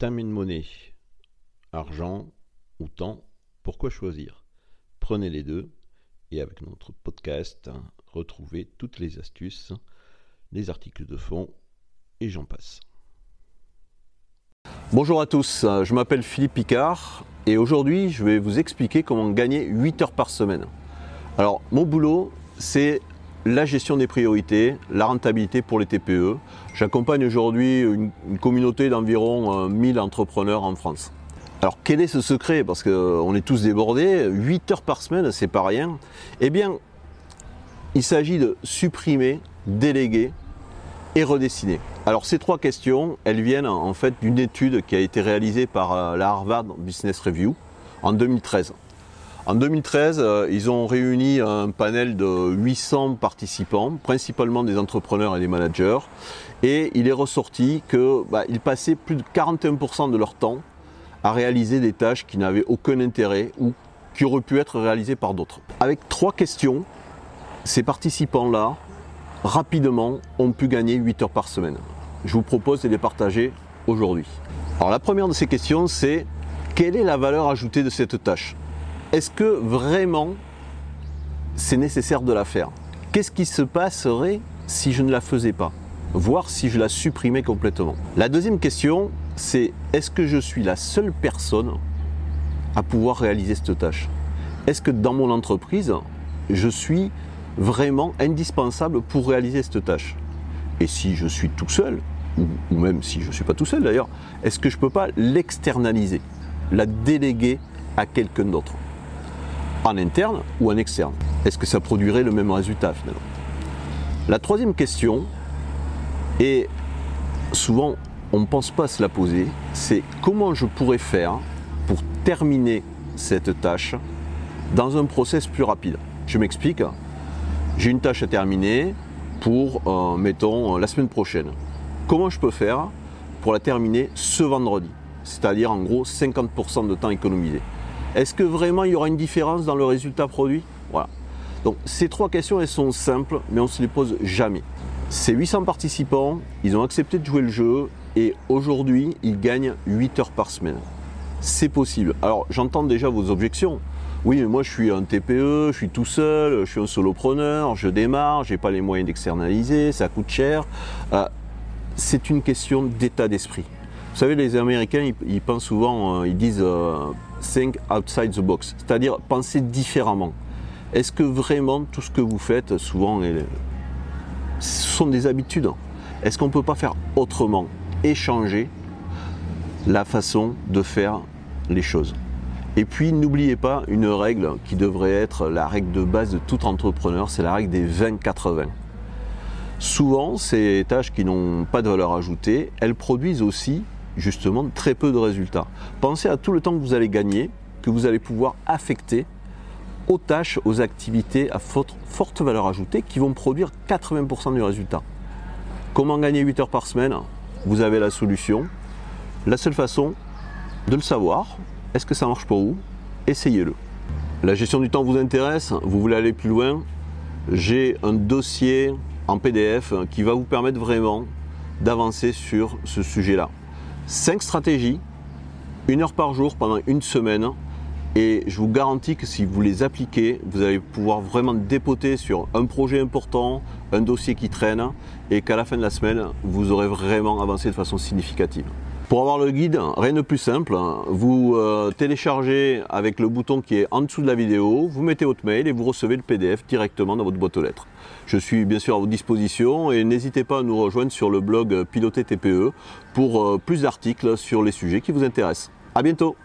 And money. Argent ou temps, pourquoi choisir? Prenez les deux et avec notre podcast, retrouvez toutes les astuces, les articles de fond et j'en passe. Bonjour à tous, je m'appelle Philippe Picard et aujourd'hui je vais vous expliquer comment gagner 8 heures par semaine. Alors mon boulot c'est la gestion des priorités, la rentabilité pour les TPE. J'accompagne aujourd'hui une, communauté d'environ 1000 euh, entrepreneurs en France. Alors quel est ce secret? Parce qu'on est tous débordés, 8 heures par semaine, c'est pas rien. Eh bien, il s'agit de supprimer, déléguer et redessiner. Alors ces trois questions, elles viennent en fait d'une étude qui a été réalisée par euh, la Harvard Business Review en 2013. En 2013, euh, ils ont réuni un panel de 800 participants, principalement des entrepreneurs et des managers, et il est ressorti qu'ils bah, passaient plus de 41% de leur temps à réaliser des tâches qui n'avaient aucun intérêt ou qui auraient pu être réalisées par d'autres. Avec trois questions, ces participants-là, rapidement, ont pu gagner 8 heures par semaine. Je vous propose de les partager aujourd'hui. Alors la première de ces questions, c'est quelle est la valeur ajoutée de cette tâche? Est-ce que vraiment c'est nécessaire de la faire? Qu'est-ce qui se passerait si je ne la faisais pas? Voir si je la supprimais complètement. La deuxième question, c'est est-ce que je suis la seule personne à pouvoir réaliser cette tâche? Est-ce que dans mon entreprise, je suis vraiment indispensable pour réaliser cette tâche? Et si je suis tout seul, ou, même si je ne suis pas tout seul d'ailleurs, est-ce que je ne peux pas l'externaliser, la déléguer à quelqu'un d'autre? En interne ou en externe? Est-ce que ça produirait le même résultat finalement? La troisième question, et souvent on ne pense pas se la poser, c'est comment je pourrais faire pour terminer cette tâche dans un process plus rapide? Je m'explique. J'ai une tâche à terminer pour, euh, mettons, la semaine prochaine. Comment je peux faire pour la terminer ce vendredi? C'est-à-dire en gros 50% de temps économisé. Est-ce que vraiment il y aura une différence dans le résultat produit? Voilà. Donc ces trois questions, elles sont simples, mais on ne se les pose jamais. Ces 800 participants, ils ont accepté de jouer le jeu et aujourd'hui, ils gagnent 8 heures par semaine. C'est possible. Alors j'entends déjà vos objections. Oui, mais moi je suis un TPE, je suis tout seul, je suis un solopreneur, je démarre, je n'ai pas les moyens d'externaliser, ça coûte cher. Euh, c'est une question d'état d'esprit. Vous savez, les Américains, ils, pensent souvent, euh, ils disent euh, think outside the box, c'est-à-dire penser différemment. Est-ce que vraiment tout ce que vous faites, souvent, ce sont des habitudes? Est-ce qu'on ne peut pas faire autrement Échanger la façon de faire les choses? Et puis n'oubliez pas une règle qui devrait être la règle de base de tout entrepreneur, c'est la règle des 20-80. Souvent, ces tâches qui n'ont pas de valeur ajoutée, elles produisent aussi justement très peu de résultats. Pensez à tout le temps que vous allez gagner, que vous allez pouvoir affecter aux tâches, aux activités à forte, valeur ajoutée qui vont produire 80% du résultat. Comment gagner 8 heures par semaine? Vous avez la solution. La seule façon de le savoir, est-ce que ça marche pour vous? Essayez-le. La gestion du temps vous intéresse? Vous voulez aller plus loin? J'ai un dossier en PDF qui va vous permettre vraiment d'avancer sur ce sujet-là. 5 stratégies, une heure par jour pendant une semaine. Et je vous garantis que si vous les appliquez, vous allez pouvoir vraiment dépoter sur un projet important, un dossier qui traîne, et qu'à la fin de la semaine, vous aurez vraiment avancé de façon significative. Pour avoir le guide, rien de plus simple. Vous euh, téléchargez avec le bouton qui est en dessous de la vidéo, vous mettez votre mail et vous recevez le PDF directement dans votre boîte aux lettres. Je suis bien sûr à votre disposition et n'hésitez pas à nous rejoindre sur le blog Piloter TPE pour euh, plus d'articles sur les sujets qui vous intéressent. A bientôt